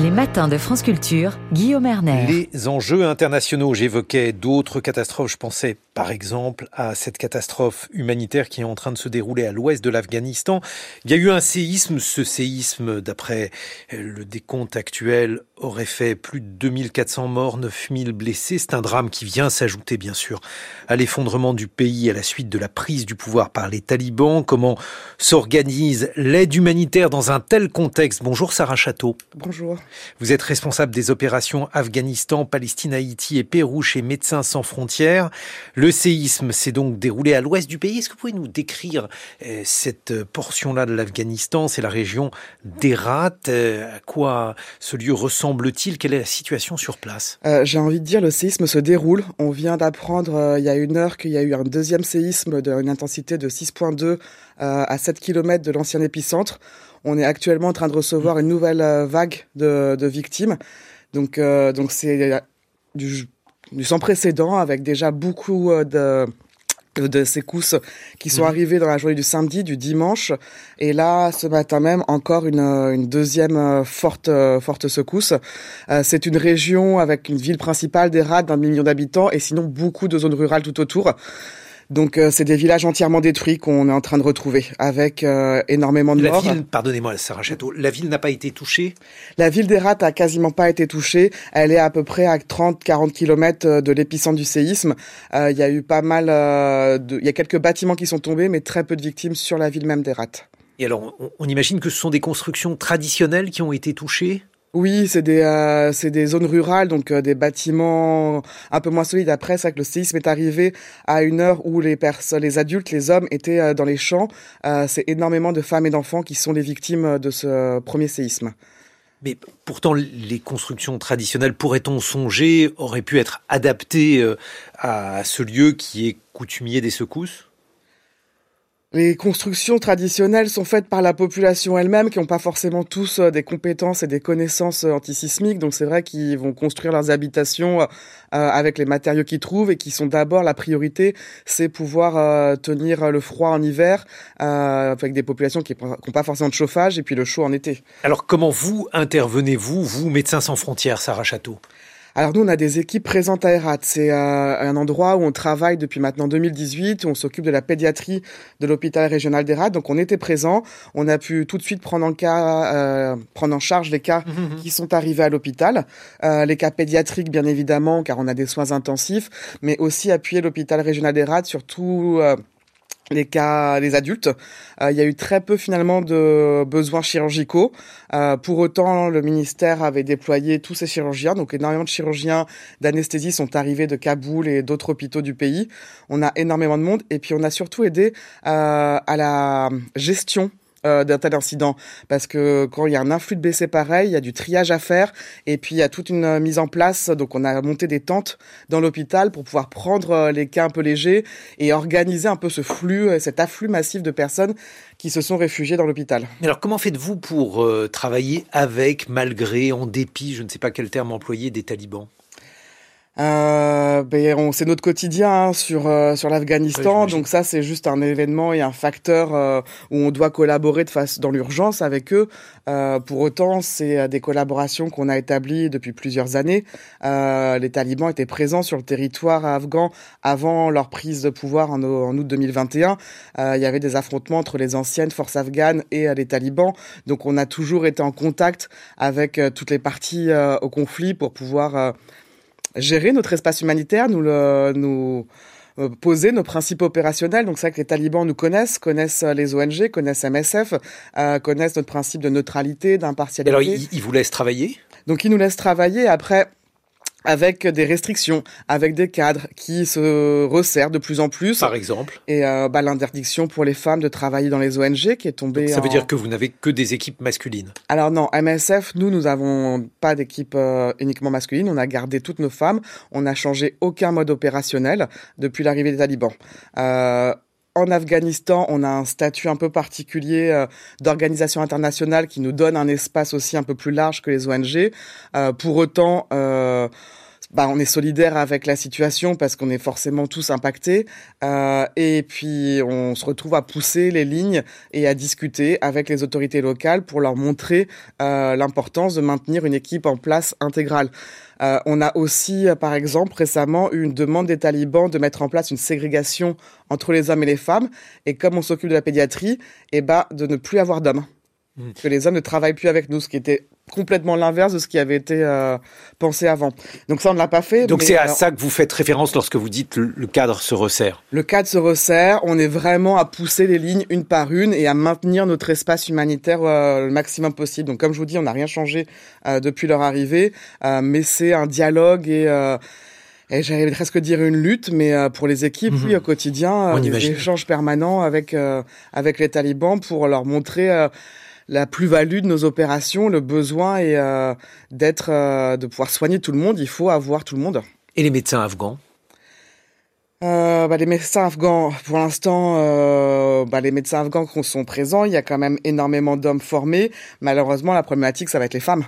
Les matins de France Culture, Guillaume Erner. Les enjeux internationaux, j'évoquais d'autres catastrophes. Je pensais par exemple à cette catastrophe humanitaire qui est en train de se dérouler à l'ouest de l'Afghanistan. Il y a eu un séisme. Ce séisme, d'après le décompte actuel, aurait fait plus de 2400 morts, 9000 blessés. C'est un drame qui vient s'ajouter bien sûr à l'effondrement du pays à la suite de la prise du pouvoir par les talibans. Comment s'organise l'aide humanitaire dans un tel contexte? Bonjour Sarah Château. Bonjour. Vous êtes responsable des opérations Afghanistan, Palestine, Haïti et Pérou chez Médecins sans frontières. Le séisme s'est donc déroulé à l'ouest du pays. Est-ce que vous pouvez nous décrire euh, cette portion-là de l'Afghanistan? C'est la région d'Erat. Euh, à quoi ce lieu ressemble-t-il? Quelle est la situation sur place? Euh, J'ai envie de dire le séisme se déroule. On vient d'apprendre il y a une heure qu'il y a eu un deuxième séisme d'une intensité de 6.2 à 7 km de l'ancien épicentre. On est actuellement en train de recevoir une nouvelle euh, vague de, victimes. Donc, euh, donc c'est du, sans précédent avec déjà beaucoup euh, de de secousses qui sont mhm. arrivées dans la journée du samedi, du dimanche, et là, ce matin même, encore une, deuxième forte forte secousse. c'est une région avec une ville principale d'Erat d'un million d'habitants, et sinon beaucoup de zones rurales tout autour. Donc euh, c'est des villages entièrement détruits qu'on est en train de retrouver avec euh, énormément de morts. La ville, pardonnez-moi Sarah Château, la ville n'a pas été touchée? La ville d'Erat a quasiment pas été touchée. Elle est à peu près à 30-40 km euh, de l'épicentre du séisme. Il y a eu pas mal, il y a quelques bâtiments qui sont tombés, mais très peu de victimes sur la ville même d'Erat. Et alors, on imagine que ce sont des constructions traditionnelles qui ont été touchées? Oui, c'est des euh, c'est des zones rurales, donc euh, des bâtiments un peu moins solides. Après, c'est que le séisme est arrivé à une heure où les personnes, les adultes, les hommes étaient euh, dans les champs. c'est énormément de femmes et d'enfants qui sont les victimes de ce premier séisme. Mais pourtant, les constructions traditionnelles, pourrait-on songer, auraient pu être adaptées à ce lieu qui est coutumier des secousses? Les constructions traditionnelles sont faites par la population elle-même, qui n'ont pas forcément tous euh, des compétences et des connaissances euh, antisismiques. Donc c'est vrai qu'ils vont construire leurs habitations euh, avec les matériaux qu'ils trouvent et qui sont d'abord la priorité, c'est pouvoir tenir le froid en hiver avec des populations qui n'ont pas forcément de chauffage et puis le chaud en été. Alors comment vous intervenez-vous, vous, Médecins sans frontières, Sarah Château? Alors nous, on a des équipes présentes à Erat. C'est euh, un endroit où on travaille depuis maintenant 2018. Où on s'occupe de la pédiatrie de l'hôpital régional d'Erat. Donc on était présent. On a pu tout de suite prendre en cas, euh, prendre en charge les cas mmh, mmh, mmh. qui sont arrivés à l'hôpital, euh, les cas pédiatriques bien évidemment, car on a des soins intensifs, mais aussi appuyer l'hôpital régional d'Erat sur tout les cas, les adultes. Euh, il y a eu très peu finalement de besoins chirurgicaux. Euh, pour autant, le ministère avait déployé tous ses chirurgiens, donc énormément de chirurgiens d'anesthésie sont arrivés de Kaboul et d'autres hôpitaux du pays. On a énormément de monde et puis on a surtout aidé euh, à la gestion euh, d'un tel incident parce que quand il y a un influx de blessés pareil, il y a du triage à faire et puis il y a toute une euh, mise en place. Donc on a monté des tentes dans l'hôpital pour pouvoir prendre euh, les cas un peu légers et organiser un peu ce flux, cet afflux massif de personnes qui se sont réfugiées dans l'hôpital. Alors comment faites-vous pour travailler avec, malgré, en dépit, je ne sais pas quel terme employer, des talibans? Euh, ben, c'est notre quotidien hein, sur euh, sur l'Afghanistan, donc ça c'est juste un événement et un facteur euh, où on doit collaborer de face dans l'urgence avec eux. Euh, pour autant, c'est des collaborations qu'on a établies depuis plusieurs années. les talibans étaient présents sur le territoire afghan avant leur prise de pouvoir en, en août 2021. il y avait des affrontements entre les anciennes forces afghanes et les talibans, donc on a toujours été en contact avec toutes les parties au conflit pour pouvoir gérer notre espace humanitaire, nous le, nous euh, poser nos principes opérationnels. Donc c'est vrai que les talibans nous connaissent, connaissent euh, les ONG, connaissent MSF, euh, connaissent notre principe de neutralité, d'impartialité. Alors ils vous laissent travailler? Donc ils nous laissent travailler. Après, avec des restrictions, avec des cadres qui se resserrent de plus en plus. Par exemple Et euh, bah, l'interdiction pour les femmes de travailler dans les ONG qui est tombée. ça veut dire que vous n'avez que des équipes masculines Alors non, MSF, nous, nous avons pas d'équipe euh, uniquement masculine. On a gardé toutes nos femmes. On n'a changé aucun mode opérationnel depuis l'arrivée des talibans. Euh, en Afghanistan, on a un statut un peu particulier euh, d'organisation internationale qui nous donne un espace aussi un peu plus large que les ONG. Euh, pour autant, euh, bah, on est solidaire avec la situation parce qu'on est forcément tous impactés. Euh, et puis, on se retrouve à pousser les lignes et à discuter avec les autorités locales pour leur montrer euh, l'importance de maintenir une équipe en place intégrale. Euh, on a aussi, par exemple, récemment eu une demande des talibans de mettre en place une ségrégation entre les hommes et les femmes. Et comme on s'occupe de la pédiatrie, et eh ben, de ne plus avoir d'hommes. Mmh. Que les hommes ne travaillent plus avec nous, ce qui était complètement l'inverse de ce qui avait été euh, pensé avant. Donc ça, on ne l'a pas fait. Donc c'est à ça que vous faites référence lorsque vous dites le, le, cadre se resserre. Le cadre se resserre. On est vraiment à pousser les lignes une par une et à maintenir notre espace humanitaire euh, le maximum possible. Donc comme je vous dis, on n'a rien changé euh, depuis leur arrivée, mais c'est un dialogue et et j'allais presque dire une lutte, mais pour les équipes, oui, au quotidien, des échanges permanents avec avec les talibans pour leur montrer la plus-value de nos opérations, le besoin est euh, d'être, euh, de pouvoir soigner tout le monde. Il faut avoir tout le monde. Et les médecins afghans? Euh, bah, les médecins afghans, pour l'instant, euh, bah, les médecins afghans sont présents. Il y a quand même énormément d'hommes formés. Malheureusement, la problématique, ça va être les femmes.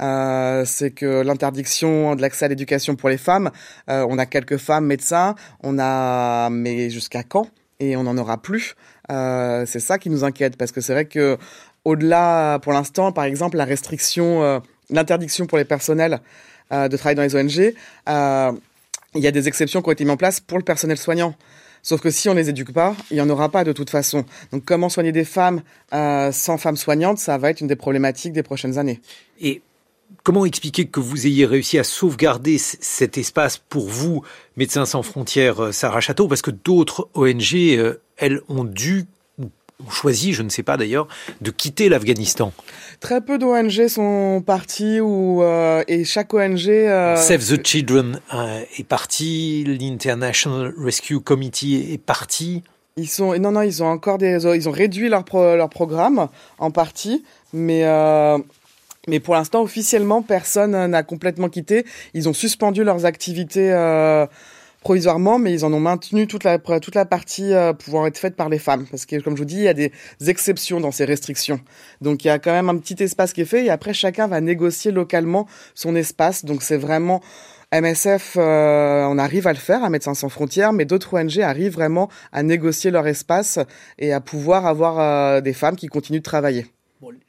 Euh, c'est que l'interdiction de l'accès à l'éducation pour les femmes, euh, on a quelques femmes médecins, on a, mais jusqu'à quand? Et on n'en aura plus. Euh, c'est ça qui nous inquiète parce que c'est vrai que au-delà, pour l'instant, par exemple, la restriction, euh, l'interdiction pour les personnels euh, de travailler dans les ONG, il y a des exceptions qui ont été mises en place pour le personnel soignant. Sauf que si on les éduque pas, il y en aura pas de toute façon. Donc comment soigner des femmes sans femmes soignantes, ça va être une des problématiques des prochaines années. Et comment expliquer que vous ayez réussi à sauvegarder cet espace pour vous, Médecins sans frontières, Sarah Château, parce que d'autres ONG, elles, ont dû ont choisi, je ne sais pas d'ailleurs, de quitter l'Afghanistan. Très peu d'ONG sont partis ou euh, et chaque ONG. Euh, Save the Children euh, est parti, l'International Rescue Committee est parti. Ils sont non non ils ont encore des ils ont réduit leur leur programme en partie mais mais pour l'instant officiellement personne n'a complètement quitté ils ont suspendu leurs activités provisoirement, mais ils en ont maintenu toute la, toute la partie euh, pouvant être faite par les femmes. Parce que, comme je vous dis, il y a des exceptions dans ces restrictions. Donc, il y a quand même un petit espace qui est fait et après, chacun va négocier localement son espace. Donc, c'est vraiment... MSF, euh, on arrive à le faire à Médecins sans frontières, mais d'autres ONG arrivent vraiment à négocier leur espace et à pouvoir avoir euh, des femmes qui continuent de travailler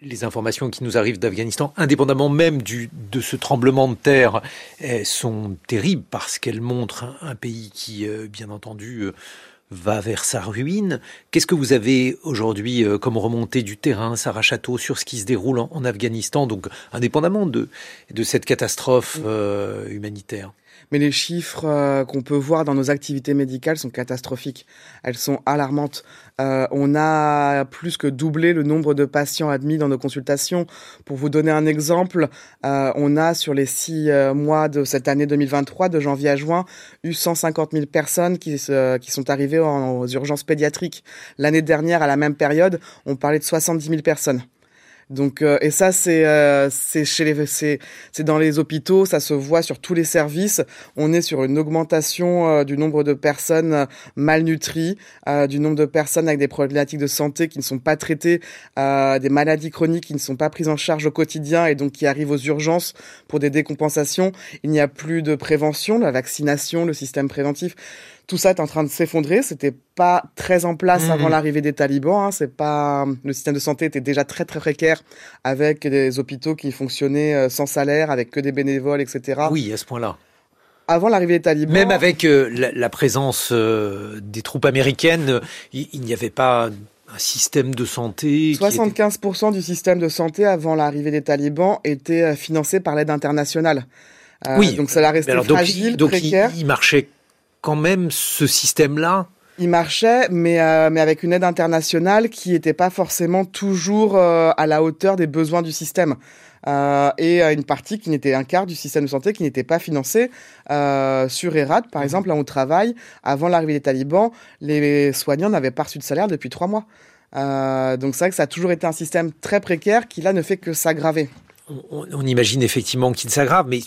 les informations qui nous arrivent d'Afghanistan, indépendamment même du, de ce tremblement de terre, eh, sont terribles parce qu'elles montrent un, pays qui, euh, bien entendu, euh, va vers sa ruine. Qu'est-ce que vous avez aujourd'hui euh, comme remontée du terrain, Sarah Château, sur ce qui se déroule en, Afghanistan, donc indépendamment de, de cette catastrophe humanitaire? Mais les chiffres euh, qu'on peut voir dans nos activités médicales sont catastrophiques. Elles sont alarmantes. Euh, on a plus que doublé le nombre de patients admis dans nos consultations. Pour vous donner un exemple, euh, on a sur les six mois de cette année 2023, de janvier à juin, eu 150 000 personnes qui, qui sont arrivées aux urgences pédiatriques. L'année dernière, à la même période, on parlait de 70 000 personnes. Donc euh, et ça c'est euh, c'est chez les c'est c'est dans les hôpitaux, ça se voit sur tous les services. On est sur une augmentation euh, du nombre de personnes malnutries, du nombre de personnes avec des problématiques de santé qui ne sont pas traitées, des maladies chroniques qui ne sont pas prises en charge au quotidien et donc qui arrivent aux urgences pour des décompensations. Il n'y a plus de prévention, la vaccination, le système préventif tout ça est en train de s'effondrer. C'était pas très en place avant mhm. l'arrivée des talibans. Hein. C'est pas le système de santé était déjà très très précaire avec des hôpitaux qui fonctionnaient euh, sans salaire, avec que des bénévoles, etc. Oui, à ce point-là. Avant l'arrivée des talibans. Même avec euh, la, présence euh, des troupes américaines, il, n'y avait pas un système de santé. 75% du système de santé avant l'arrivée des talibans était financé par l'aide internationale. oui. Donc ça l'a resté fragile, donc, précaire. il marchait quand même ce système-là il marchait, mais, euh, mais avec une aide internationale qui n'était pas forcément toujours euh, à la hauteur des besoins du système. Euh, et une partie qui n'était un quart du système de santé qui n'était pas financé. sur Erat, par exemple, là où on travaille, avant l'arrivée des talibans, les soignants n'avaient pas reçu de salaire depuis trois mois. donc c'est vrai que ça a toujours été un système très précaire qui là ne fait que s'aggraver. On, imagine effectivement qu'il s'aggrave, mais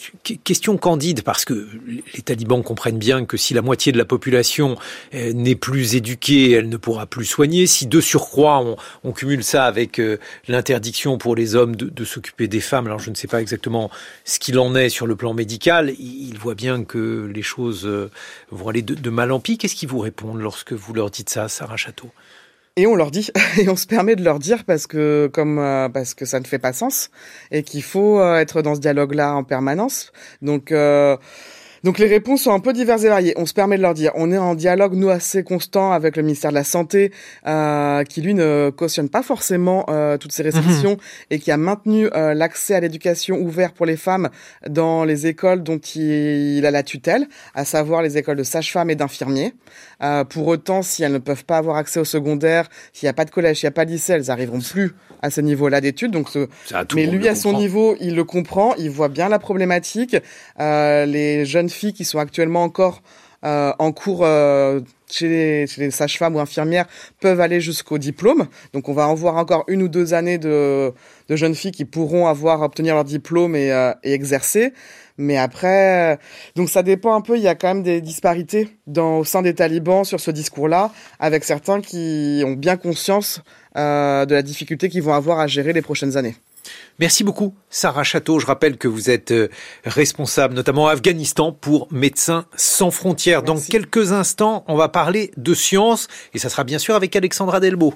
question candide, parce que les talibans comprennent bien que si la moitié de la population euh, n'est plus éduquée, elle ne pourra plus soigner. Si de surcroît, on, cumule ça avec euh, l'interdiction pour les hommes de, s'occuper des femmes, alors je ne sais pas exactement ce qu'il en est sur le plan médical, ils voient bien que les choses euh, vont aller de, de mal en pis. Qu'est-ce qu'ils vous répondent lorsque vous leur dites ça, Sarah Château? Et on leur dit, et on se permet de leur dire parce que comme euh, parce que ça ne fait pas sens et qu'il faut euh, être dans ce dialogue-là en permanence. Donc euh, donc les réponses sont un peu diverses et variées. On se permet de leur dire, on est en dialogue nous assez constant avec le ministère de la santé, euh, qui lui ne cautionne pas forcément euh, toutes ces restrictions mhm. et qui a maintenu euh, l'accès à l'éducation ouvert pour les femmes dans les écoles dont il, a la tutelle, à savoir les écoles de sages-femmes et d'infirmiers. Euh, pour autant, si elles ne peuvent pas avoir accès au secondaire, s'il n'y a pas de collège, s'il n'y a pas de lycée, elles arriveront plus à ce niveau-là d'études. Donc, ce... mais lui, à son niveau, il le comprend, il voit bien la problématique. Euh, les jeunes filles qui sont actuellement encore euh, en cours euh, chez les, sages-femmes ou infirmières peuvent aller jusqu'au diplôme. Donc on va en voir encore une ou deux années de, jeunes filles qui pourront avoir obtenir leur diplôme et, euh, exercer. Mais après, donc ça dépend un peu. Il y a quand même des disparités au sein des talibans sur ce discours-là, avec certains qui ont bien conscience de la difficulté qu'ils vont avoir à gérer les prochaines années. Merci beaucoup, Sarah Château. Je rappelle que vous êtes euh, responsable, notamment en Afghanistan, pour Médecins sans frontières. Dans quelques instants, on va parler de science, et ça sera bien sûr avec Alexandra Delbo.